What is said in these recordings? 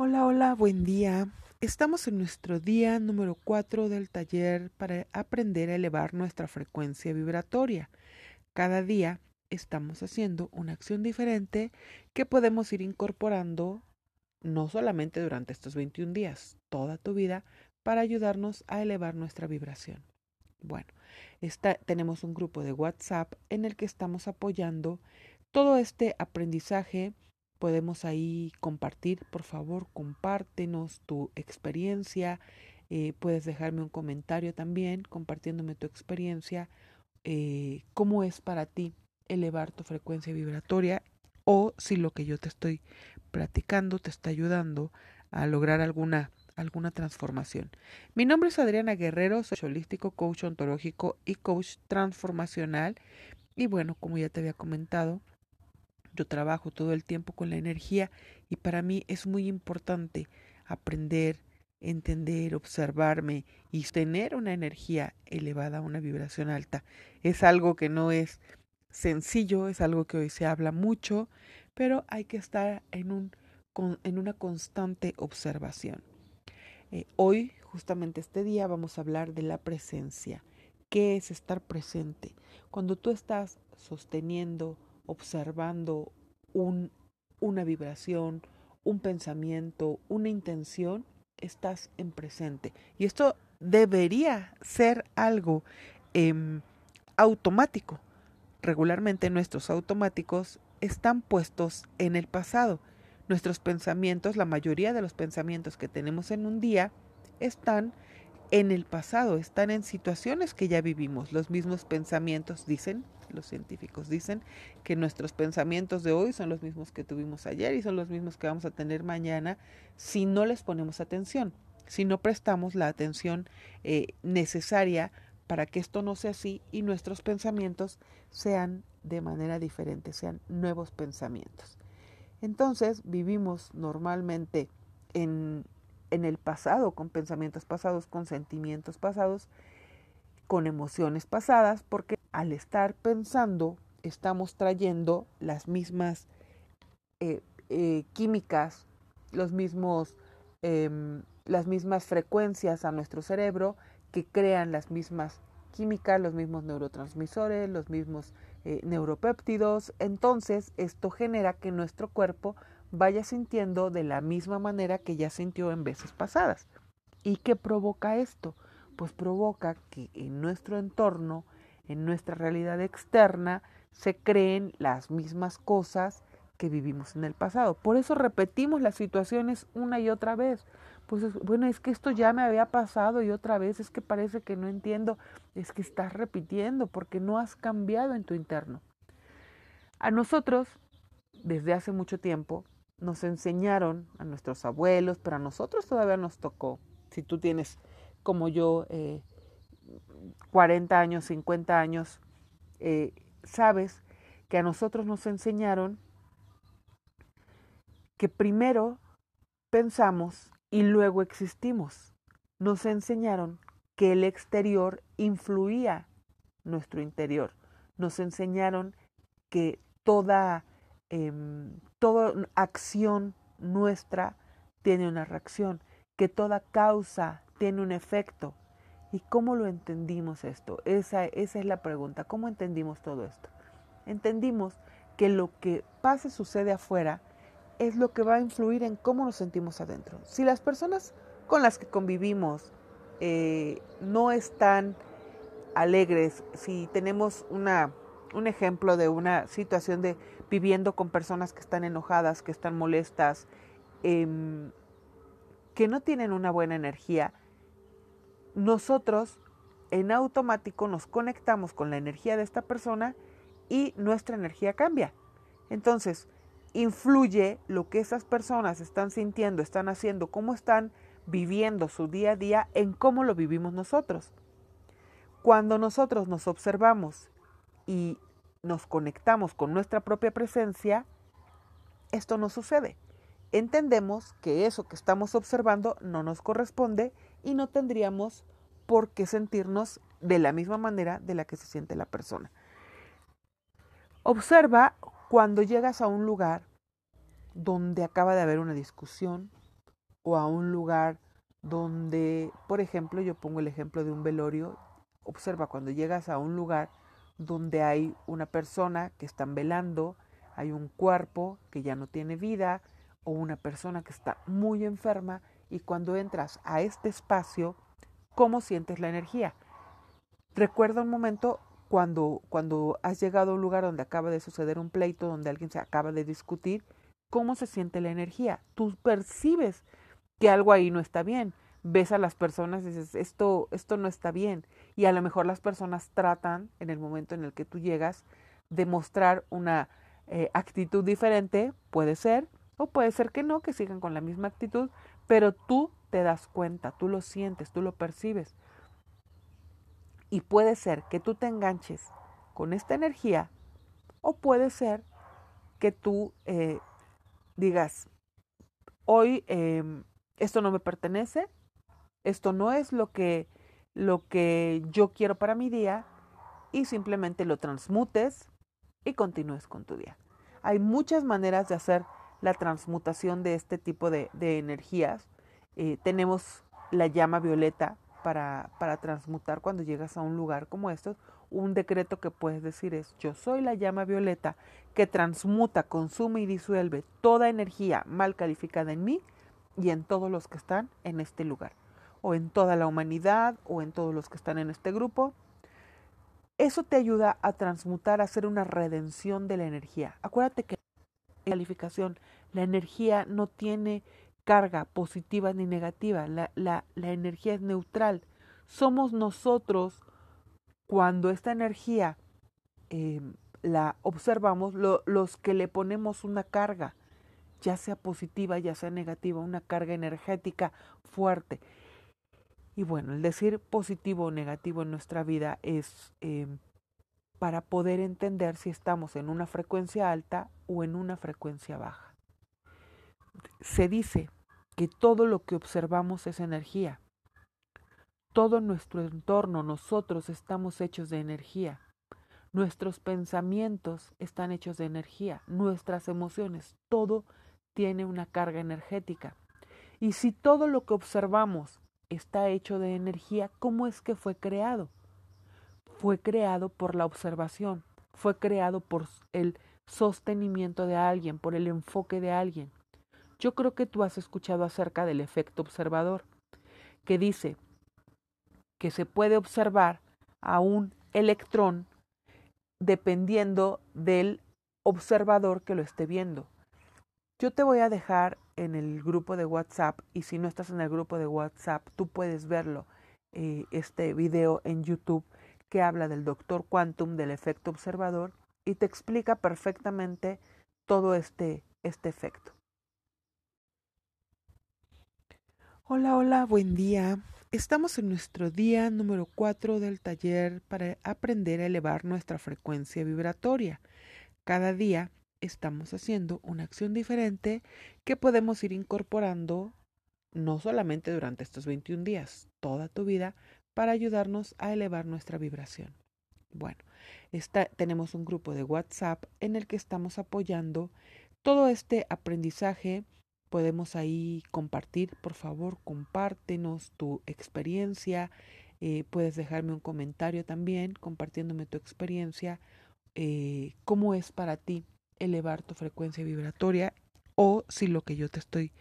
Hola, hola, buen día. Estamos en nuestro día número 4 del taller para aprender a elevar nuestra frecuencia vibratoria. Cada día estamos haciendo una acción diferente que podemos ir incorporando no solamente durante estos 21 días, toda tu vida, para ayudarnos a elevar nuestra vibración. Bueno, tenemos un grupo de WhatsApp en el que estamos apoyando todo este aprendizaje podemos ahí compartir, por favor, compártenos tu experiencia, eh, puedes dejarme un comentario también compartiéndome tu experiencia, eh, cómo es para ti elevar tu frecuencia vibratoria o si lo que yo te estoy platicando te está ayudando a lograr alguna alguna transformación. Mi nombre es Adriana Guerrero, soy holístico, coach ontológico y coach transformacional. Y bueno, como ya te había comentado, yo trabajo todo el tiempo con la energía y para mí es muy importante aprender, entender, observarme y tener una energía elevada, una vibración alta. Es algo que no es sencillo, es algo que hoy se habla mucho, pero hay que estar en, un, en una constante observación. Eh, hoy, justamente este día, vamos a hablar de la presencia. ¿Qué es estar presente? Cuando tú estás sosteniendo, observando un, una vibración, un pensamiento, una intención, estás en presente. Y esto debería ser algo em, automático. Regularmente nuestros automáticos están puestos en el pasado. Nuestros pensamientos, la mayoría de los pensamientos que tenemos en un día, están en el pasado, están en situaciones que ya vivimos. Los mismos pensamientos dicen los científicos dicen que nuestros pensamientos de hoy son los mismos que tuvimos ayer y son los mismos que vamos a tener mañana si no les ponemos atención, si no prestamos la atención eh, necesaria para que esto no sea así y nuestros pensamientos sean de manera diferente, sean nuevos pensamientos. Entonces vivimos normalmente en, en el pasado, con pensamientos pasados, con sentimientos pasados, con emociones pasadas, porque al estar pensando, estamos trayendo las mismas eh, eh, químicas, los mismos, em, las mismas frecuencias a nuestro cerebro que crean las mismas químicas, los mismos neurotransmisores, los mismos eh, neuropéptidos. Entonces, esto genera que nuestro cuerpo vaya sintiendo de la misma manera que ya sintió en veces pasadas. ¿Y qué provoca esto? Pues provoca que en nuestro entorno en nuestra realidad externa se creen las mismas cosas que vivimos en el pasado. Por eso repetimos las situaciones una y otra vez. Pues bueno, es que esto ya me había pasado y otra vez es que parece que no entiendo. Es que estás repitiendo porque no has cambiado en tu interno. A nosotros, desde hace mucho tiempo, nos enseñaron a nuestros abuelos, pero a nosotros todavía nos tocó. Si tú tienes, como yo, eh, 40 años, 50 años, eh, sabes que a nosotros nos enseñaron que primero pensamos y luego existimos. Nos enseñaron que el exterior influía nuestro interior. Nos enseñaron que toda, em, toda acción nuestra tiene una reacción, que toda causa tiene un efecto, ¿Y cómo lo entendimos esto? Esa, esa es la pregunta. ¿Cómo entendimos todo esto? Entendimos que lo que pase, sucede afuera, es lo que va a influir en cómo nos sentimos adentro. Si las personas con las que convivimos eh, no están alegres, si tenemos una, un ejemplo de una situación de viviendo con personas que están enojadas, que están molestas, em, que no tienen una buena energía, nosotros en automático nos conectamos con la energía de esta persona y nuestra energía cambia. Entonces, influye lo que esas personas están sintiendo, están haciendo, cómo están viviendo su día a día en cómo lo vivimos nosotros. Cuando nosotros nos observamos y nos conectamos con nuestra propia presencia, esto no sucede. Entendemos que eso que estamos observando no nos corresponde y no tendríamos por qué sentirnos de la misma manera de la que se siente la persona. Observa cuando llegas a un lugar donde acaba de haber una discusión, o a un lugar donde, por ejemplo, yo pongo el ejemplo de un velorio, observa cuando llegas a un lugar donde hay una persona que están velando, hay un cuerpo que ya no tiene vida o una persona que está muy enferma y cuando entras a este espacio, ¿cómo sientes la energía? Recuerda un momento cuando, cuando has llegado a un lugar donde acaba de suceder un pleito, donde alguien se acaba de discutir, ¿cómo se siente la energía? Tú percibes que algo ahí no está bien. Ves a las personas y dices, esto, esto no está bien. Y a lo mejor las personas tratan, en el momento en el que tú llegas, de mostrar una eh, actitud diferente, puede ser, o puede ser que no, que sigan con la misma actitud, pero tú te das cuenta, tú lo sientes, tú lo percibes. Y puede ser que tú te enganches con esta energía o puede ser que tú eh, digas, hoy em, esto no me pertenece, esto no es lo que, lo que yo quiero para mi día y simplemente lo transmutes y continúes con tu día. Hay muchas maneras de hacer la transmutación de este tipo de, energías. Eh, tenemos la llama violeta, para, para transmutar cuando llegas a un lugar como estos. Un decreto que puedes decir es, yo soy la llama violeta que transmuta, consume y disuelve toda energía mal calificada en mí y en todos los que están en este lugar, o en toda la humanidad, o en todos los que están en este grupo. Eso te ayuda a transmutar, a hacer una redención de la energía. Acuérdate que calificación la energía no tiene carga positiva ni negativa, la, la, la energía es neutral. Somos nosotros cuando esta energía eh, la observamos los que le ponemos una carga, ya sea positiva, ya sea negativa, una carga energética fuerte. Y bueno, el decir positivo o negativo en nuestra vida es eh, para poder entender si estamos en una frecuencia alta o en una frecuencia baja. Se dice que todo lo que observamos es energía. Todo nuestro entorno, nosotros estamos hechos de energía. Nuestros pensamientos están hechos de energía. Nuestras emociones, todo tiene una carga energética. Y si todo lo que observamos está hecho de energía, ¿cómo es que fue creado? Fue creado por la observación, fue creado por el sostenimiento de alguien, por el enfoque de alguien. Yo creo que tú has escuchado acerca del efecto observador, que dice que se puede observar a un electrón dependiendo del observador que lo esté viendo. Yo te voy a dejar en el grupo de WhatsApp y si no estás en el grupo de WhatsApp, tú puedes verlo, eh, este video en YouTube que habla del doctor Quantum, del efecto observador, y te explica perfectamente todo este, este efecto. Hola, hola, buen día. Estamos en nuestro día número 4 del taller para aprender a elevar nuestra frecuencia vibratoria. Cada día estamos haciendo una acción diferente que podemos ir incorporando no solamente durante estos 21 días, toda tu vida, para ayudarnos a elevar nuestra vibración. Bueno, tenemos un grupo de WhatsApp en el que estamos apoyando todo este aprendizaje podemos ahí compartir. Por favor, compártenos tu experiencia. Eh, puedes dejarme un comentario también compartiéndome tu experiencia. Eh, ¿Cómo es para ti elevar tu frecuencia vibratoria? O si lo que yo te estoy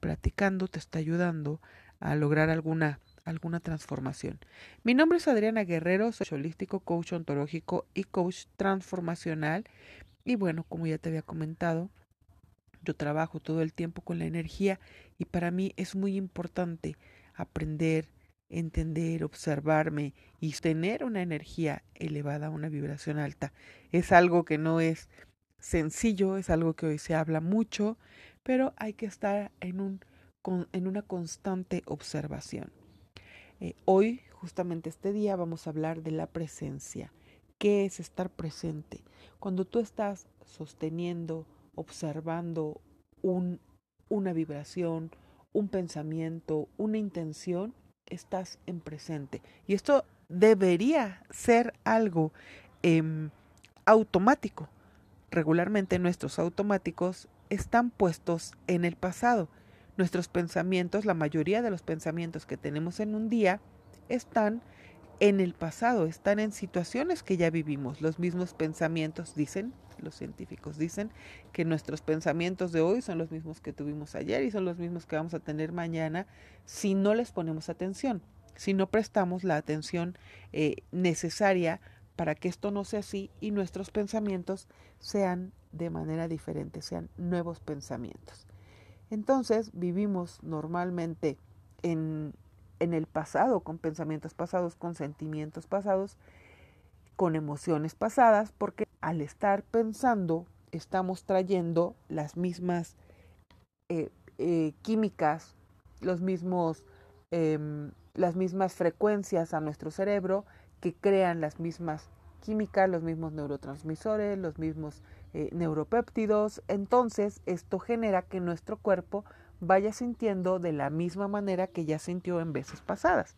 platicando te está ayudando a lograr alguna alguna transformación. Mi nombre es Adriana Guerrero, soy holístico, coach ontológico y coach transformacional. Y bueno, como ya te había comentado, yo trabajo todo el tiempo con la energía y para mí es muy importante aprender, entender, observarme y tener una energía elevada, una vibración alta. Es algo que no es sencillo, es algo que hoy se habla mucho, pero hay que estar en, un, en una constante observación. Eh, hoy, justamente este día, vamos a hablar de la presencia. ¿Qué es estar presente? Cuando tú estás sosteniendo, observando un, una vibración, un pensamiento, una intención, estás en presente. Y esto debería ser algo em, automático. Regularmente nuestros automáticos están puestos en el pasado. Nuestros pensamientos, la mayoría de los pensamientos que tenemos en un día, están en el pasado, están en situaciones que ya vivimos. Los mismos pensamientos dicen, los científicos dicen, que nuestros pensamientos de hoy son los mismos que tuvimos ayer y son los mismos que vamos a tener mañana si no les ponemos atención, si no prestamos la atención eh, necesaria para que esto no sea así y nuestros pensamientos sean de manera diferente, sean nuevos pensamientos. Entonces vivimos normalmente en en el pasado, con pensamientos pasados, con sentimientos pasados, con emociones pasadas, porque al estar pensando estamos trayendo las mismas eh, eh, químicas, los mismos, em, las mismas frecuencias a nuestro cerebro que crean las mismas químicas, los mismos neurotransmisores, los mismos eh, neuropéptidos. Entonces, esto genera que nuestro cuerpo vaya sintiendo de la misma manera que ya sintió en veces pasadas.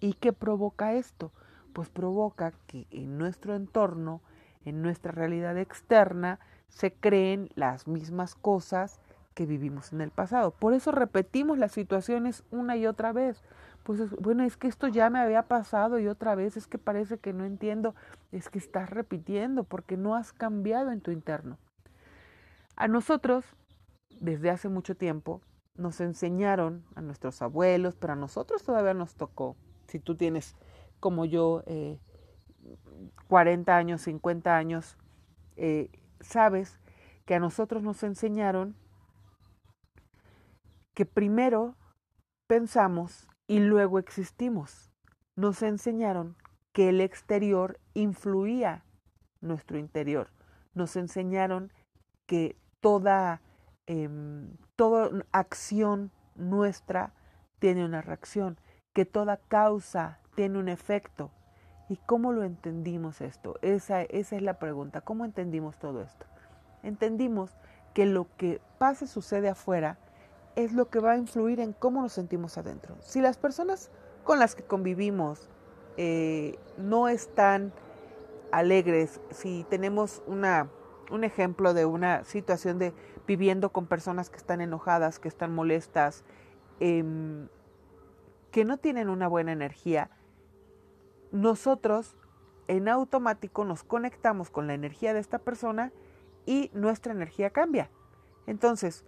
¿Y qué provoca esto? Pues provoca que en nuestro entorno, en nuestra realidad externa, se creen las mismas cosas que vivimos en el pasado. Por eso repetimos las situaciones una y otra vez. Pues bueno, es que esto ya me había pasado y otra vez es que parece que no entiendo, es que estás repitiendo porque no has cambiado en tu interno. A nosotros, desde hace mucho tiempo, nos enseñaron a nuestros abuelos, pero a nosotros todavía nos tocó. Si tú tienes como yo eh, 40 años, 50 años, eh, sabes que a nosotros nos enseñaron que primero pensamos y luego existimos. Nos enseñaron que el exterior influía nuestro interior. Nos enseñaron que toda Em, toda acción nuestra tiene una reacción, que toda causa tiene un efecto. ¿Y cómo lo entendimos esto? Esa, esa es la pregunta. ¿Cómo entendimos todo esto? Entendimos que lo que pasa sucede afuera es lo que va a influir en cómo nos sentimos adentro. Si las personas con las que convivimos eh, no están alegres, si tenemos una, un ejemplo de una situación de viviendo con personas que están enojadas, que están molestas, em, que no tienen una buena energía, nosotros en automático nos conectamos con la energía de esta persona y nuestra energía cambia. Entonces,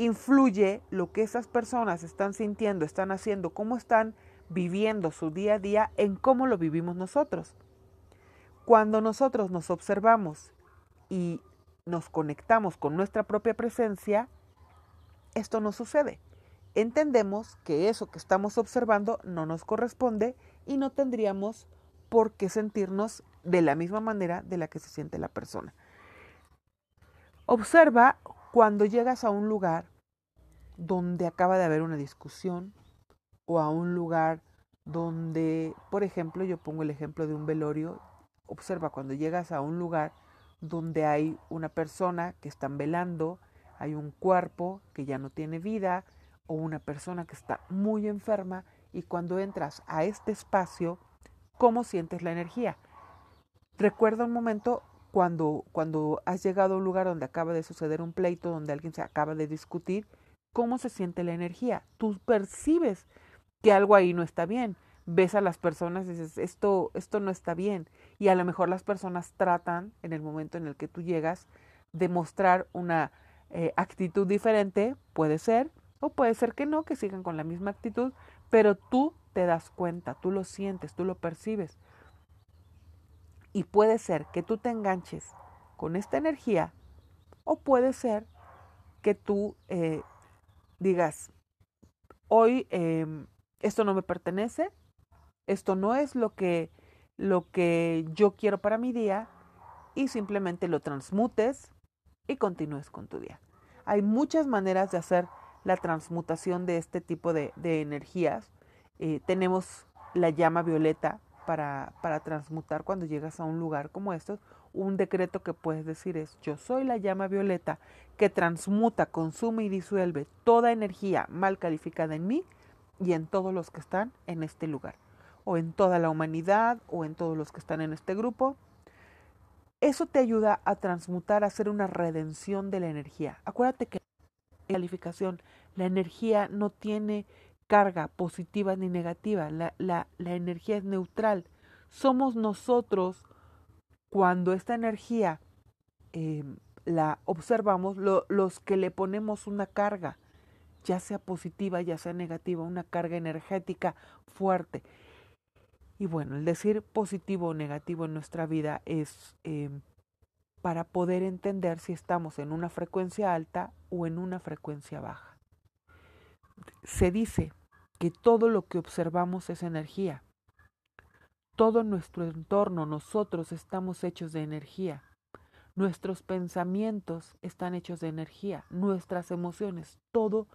influye lo que esas personas están sintiendo, están haciendo, cómo están viviendo su día a día en cómo lo vivimos nosotros. Cuando nosotros nos observamos y nos conectamos con nuestra propia presencia, esto no sucede. Entendemos que eso que estamos observando no nos corresponde y no tendríamos por qué sentirnos de la misma manera de la que se siente la persona. Observa cuando llegas a un lugar donde acaba de haber una discusión o a un lugar donde, por ejemplo, yo pongo el ejemplo de un velorio, observa cuando llegas a un lugar donde hay una persona que están velando, hay un cuerpo que ya no tiene vida o una persona que está muy enferma y cuando entras a este espacio, ¿cómo sientes la energía? Recuerda un momento cuando, cuando has llegado a un lugar donde acaba de suceder un pleito, donde alguien se acaba de discutir, ¿cómo se siente la energía? Tú percibes que algo ahí no está bien ves a las personas y dices, esto, esto no está bien. Y a lo mejor las personas tratan, en el momento en el que tú llegas, de mostrar una eh, actitud diferente, puede ser, o puede ser que no, que sigan con la misma actitud, pero tú te das cuenta, tú lo sientes, tú lo percibes. Y puede ser que tú te enganches con esta energía, o puede ser que tú eh, digas, hoy em, esto no me pertenece, esto no es lo que, lo que yo quiero para mi día y simplemente lo transmutes y continúes con tu día. Hay muchas maneras de hacer la transmutación de este tipo de, energías. Eh, tenemos la llama violeta para, para transmutar cuando llegas a un lugar como estos. Un decreto que puedes decir es, yo soy la llama violeta que transmuta, consume y disuelve toda energía mal calificada en mí y en todos los que están en este lugar o en toda la humanidad o en todos los que están en este grupo. Eso te ayuda a transmutar, a hacer una redención de la energía. Acuérdate que calificación. La energía no tiene carga positiva ni negativa, la, la, la energía es neutral. Somos nosotros cuando esta energía eh, la observamos, los que le ponemos una carga, ya sea positiva, ya sea negativa, una carga energética fuerte. Y bueno, el decir positivo o negativo en nuestra vida es eh, para poder entender si estamos en una frecuencia alta o en una frecuencia baja. Se dice que todo lo que observamos es energía. Todo nuestro entorno, nosotros estamos hechos de energía. Nuestros pensamientos están hechos de energía. Nuestras emociones, todo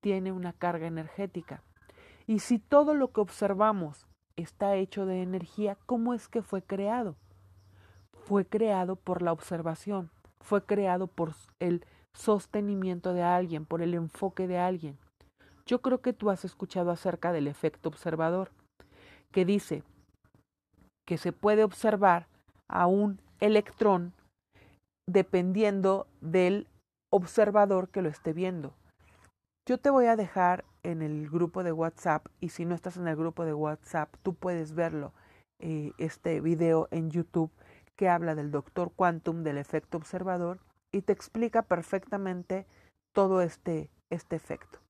tiene una carga energética. Y si todo lo que observamos está hecho de energía, ¿cómo es que fue creado? fue creado por la observación, fue creado por el sostenimiento de alguien, por el enfoque de alguien. Yo creo que tú has escuchado acerca del efecto observador, que dice que se puede observar a un electrón dependiendo del observador que lo esté viendo. Yo te voy a dejar en el grupo de WhatsApp y si no estás en el grupo de WhatsApp, tú puedes verlo, eh, este video en YouTube que habla del doctor quantum del efecto observador y te explica perfectamente todo este, este efecto.